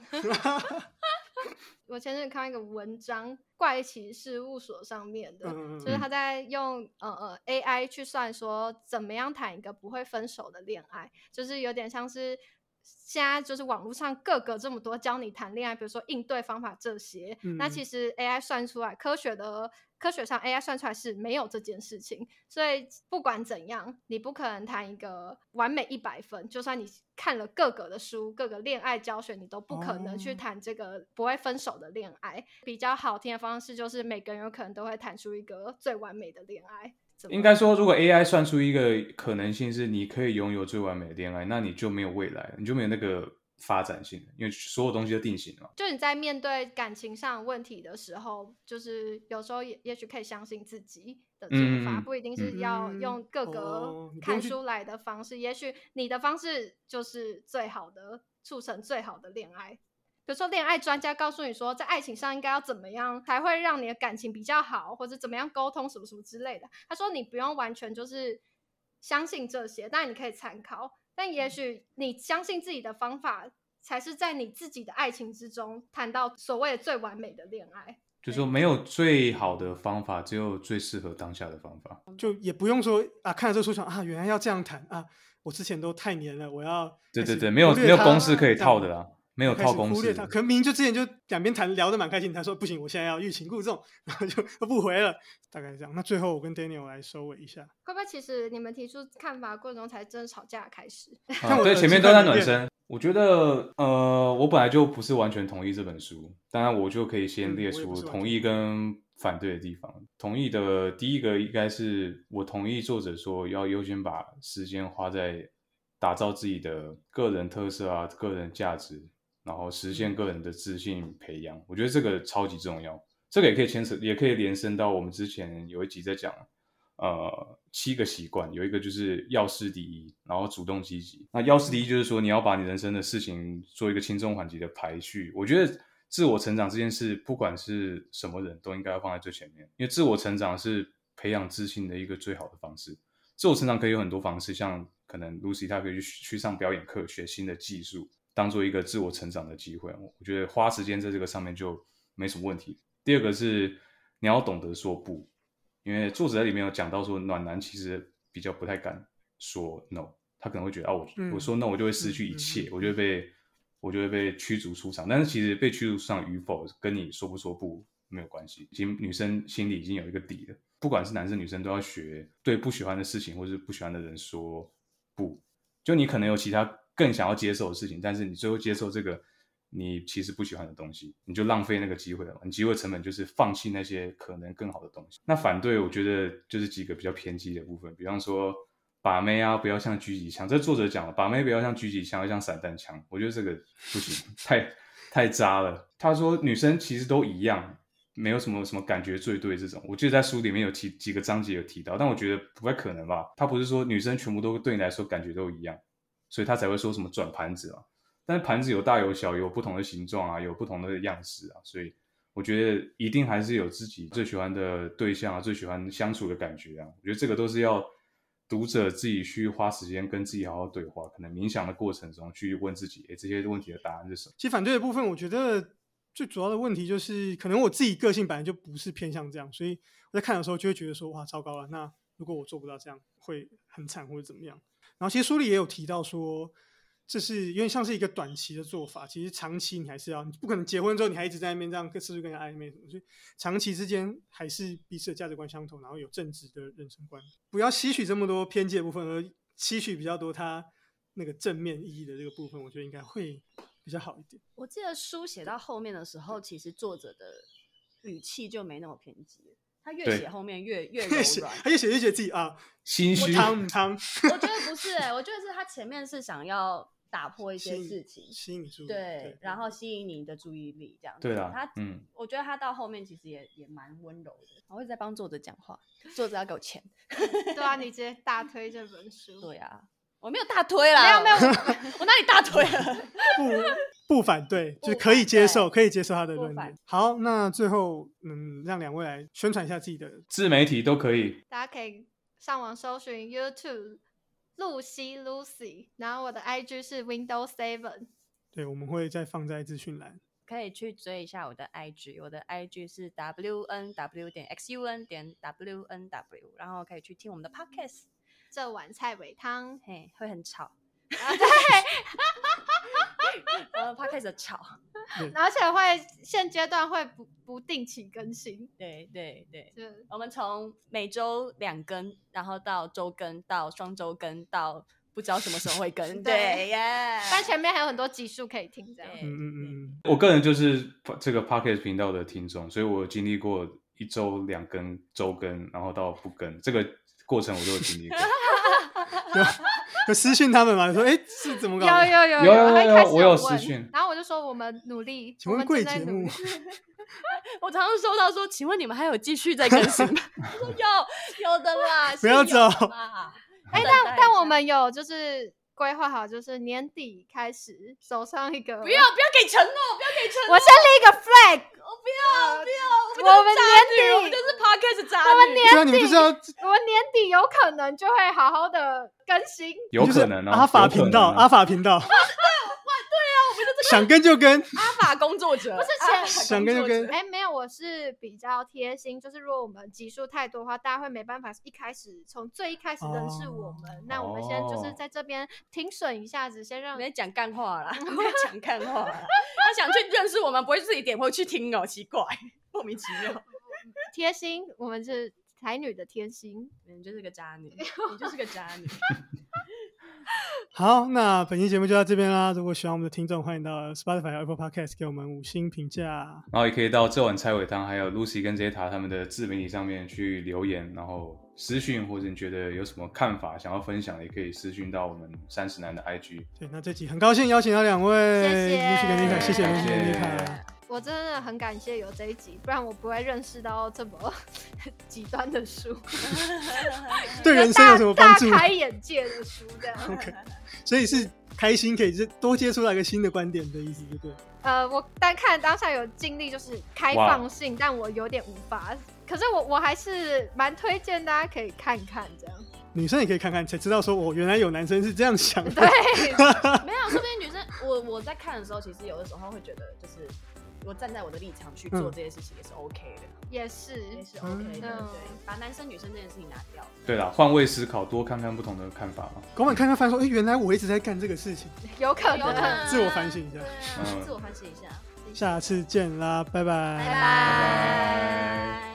我前阵看一个文章，怪奇事务所上面的，嗯嗯就是嗯。他在用呃呃 AI 去算说怎么样谈一个不会分手的恋爱，就是有点像是现在就是网络上各个这么多教你谈恋爱，比如说应对方法这些，那嗯其实 AI 算出来科学的。科学上 AI 算出来是没有这件事情，所以不管怎样，你不可能谈一个完美一百分。就算你看了各个的书、各个恋爱教学，你都不可能去哦谈这个不会分手的恋爱。比较好听的方式就是每个人有可能都会谈出一个最完美的恋爱。应该说，如果 AI 算出一个可能性是你可以拥有最完美的恋爱，那你就没有未来，你就没有那个发展性，因为所有东西都定型了嘛。就你在面对感情上问题的时候，就是有时候也也许可以相信自己的做法，嗯不一定是要嗯用各个看出来的方式，也许你的方式就是最好的，促成最好的恋爱。比如说，恋爱专家告诉你说，在爱情上应该要怎么样才会让你的感情比较好，或者怎么样沟通什么什么之类的。他说，你不用完全就是相信这些，但你可以参考。但也许你相信自己的方法，才是在你自己的爱情之中谈到所谓的最完美的恋爱。就是说没有最好的方法，只有最适合当下的方法。就也不用说啊，看了这个书想啊，原来要这样谈啊，我之前都太黏了，我要对对对，没有没有公式可以套的啦，没有套公式。可能明明就之前就两边谈聊得蛮开心，他说不行，我现在要欲擒故纵，然后就都不回了，大概是这样。那最后我跟 Daniel 来收尾一下，会不会其实你们提出看法过程中才真的吵架的开始？啊，对，看我的前面都在暖身。我觉得，呃，我本来就不是完全同意这本书，当然我就可以先嗯列出同意跟反对的地方。同意的第一个应该是我同意作者说要优先把时间花在打造自己的个人特色啊、个人价值，然后实现个人的自信培养。我觉得这个超级重要。这个也可以牵扯，也可以延伸到我们之前有一集在讲，呃，七个习惯，有一个就是要事第一，然后主动积极。那要事第一就是说，你要把你人生的事情做一个轻重缓急的排序。我觉得自我成长这件事，不管是什么人都应该要放在最前面，因为自我成长是培养自信的一个最好的方式。自我成长可以有很多方式，像可能 Lucy 她可以去去上表演课，学新的技术，当做一个自我成长的机会。我觉得花时间在这个上面就没什么问题。第二个是你要懂得说不，因为作者在里面有讲到说，暖男其实比较不太敢说 no，他可能会觉得啊，我、嗯我说 no 我就会失去一切，我就会被我就会被驱逐出场。但是其实被驱逐出场与否跟你说不说不没有关系，已经女生心里已经有一个底了。不管是男生女生都要学对不喜欢的事情或是不喜欢的人说不。就你可能有其他更想要接受的事情，但是你最后接受这个你其实不喜欢的东西，你就浪费那个机会了嘛。你机会成本就是放弃那些可能更好的东西。那反对，我觉得就是几个比较偏激的部分，比方说把妹啊，不要像狙击枪。这作者讲了，把妹不要像狙击枪，要像散弹枪。我觉得这个不行，太太渣了。他说女生其实都一样。没有什么什么感觉最对这种，我记得在书里面有提几个章节有提到，但我觉得不太可能吧？他不是说女生全部都对你来说感觉都一样，所以他才会说什么转盘子嘛。但是盘子有大有小，有不同的形状啊，有不同的样式啊，所以我觉得一定还是有自己最喜欢的对象啊，最喜欢相处的感觉啊。我觉得这个都是要读者自己去花时间跟自己好好对话，可能冥想的过程中去问自己，哎，这些问题的答案是什么？其实反对的部分，我觉得最主要的问题就是，可能我自己个性本来就不是偏向这样，所以我在看的时候就会觉得说，哇，糟糕了，那如果我做不到这样，会很惨或者怎么样。然后其实书里也有提到说，这是有点像是一个短期的做法，其实长期你还是要，你不可能结婚之后你还一直在那边这样跟四处跟人暧昧什么，所以长期之间还是彼此的价值观相同，然后有正直的人生观，不要吸取这么多偏激的部分，而吸取比较多他那个正面意义的这个部分，我觉得应该会比较好一点。我记得书写到后面的时候，其实作者的语气就没那么偏激了，他越对写后面越 越柔越写软。他越写越觉得自己啊，心虚，汤汤我觉得不是哎、我觉得是他前面是想要打破一些事情，吸引住，对，然后吸引你的注意力，这样子。对啊他，嗯，我觉得他到后面其实也也蛮温柔的。我一直在帮作者讲话，作者要给我钱。对啊，你直接大推这本书。对啊，我没有大推啦，没有没有，我哪里大推了？不不反对，就是可以接受，可以接受他的论点。好，那最后嗯，让两位来宣传一下自己的自媒体都可以。大家可以上网搜寻 YouTube 露西 Lucy，然后我的 IG 是 Windows Seven。对，我们会再放在资讯栏。可以去追一下我的 IG，我的 IG 是 W N W 点 X U N 点 W N W，然后可以去听我们的 Podcast，这碗菜尾汤，嘿，会很吵。啊对，呃，Podcast 的吵，而且会现阶段会不不定期更新，对对对，就我们从每周两更，然后到周更，到双周更，到不知道什么时候会更，对。但前面还有很多集数可以听，这样。嗯嗯嗯我个人就是这个 Pocket 频道的听众，所以我有经历过一周两更、周更，然后到不更，这个过程我都有经历过。嗯，有私讯他们吗？说 哎是怎么搞有的？有有有有他一开始有我有问私讯然后我就说我们努力，请问贵节目努力。我常常收到说，请问你们还有继续在更新吗？我说有有的啦，不要走啦。哎，但但我下们有就是规划好，就是年底开始走上一个，不要不要给承诺，不要给承诺，我先立一个 flag，我不要不要，我们年底我们就是 podcast 渣女。我们年对啊，你们就是要我们年底有可能就会好好的更新。有就是可能啊，阿法有可能频道，啊阿法频道，想跟就跟，阿法工作者，不是前想跟就跟哎，没有，我是比较贴心，就是如果我们集数太多的话，大家会没办法一开始从最一开始认识我们，那我们先就是哦在这边听损一下子，先让你在讲干话啦，讲干话啦。他想去认识我们，不会自己点回去听哦，奇怪，莫名其妙。贴心，我们是才女的贴心。你就是个渣女，你就是个渣女。好，那本期节目就到这边啦。如果喜欢我们的听众，欢迎到 Spotify 和 Apple Podcast 给我们五星评价。然后也可以到这碗菜尾汤，还有 Lucy 跟 Zeta 他们的自媒体上面去留言，然后私讯或者你觉得有什么看法想要分享，也可以私讯到我们三十男的 IG。对，那这集很高兴邀请到两位，谢谢 Lucy 跟 Nika，谢谢谢 Lucy 跟谢 Nika。我真的很感谢有这一集，不然我不会认识到这么 极端的书，对人生有什么帮助大大开眼界的书，这样。？OK，所以是开心可以是多接触到一个新的观点的意思，对不对？呃，我单看当下有经历就是开放性，但我有点无法。可是我我还是蛮推荐大家可以看看这样。女生也可以看看，才知道说，我，原来有男生是这样想的。对，没有，说不定女生，我我在看的时候，其实有的时候会觉得，就是我站在我的立场去做嗯这些事情也是 OK 的，也是。也是 OK 的。嗯对，把男生女生这件事情拿掉。对啦，换位思考，多看看不同的看法嘛。搞完看看，发现说，哎，原来我一直在干这个事情。有可有可能能。自我反省一下对啊嗯自我反省一下。下次见啦，拜拜。拜拜拜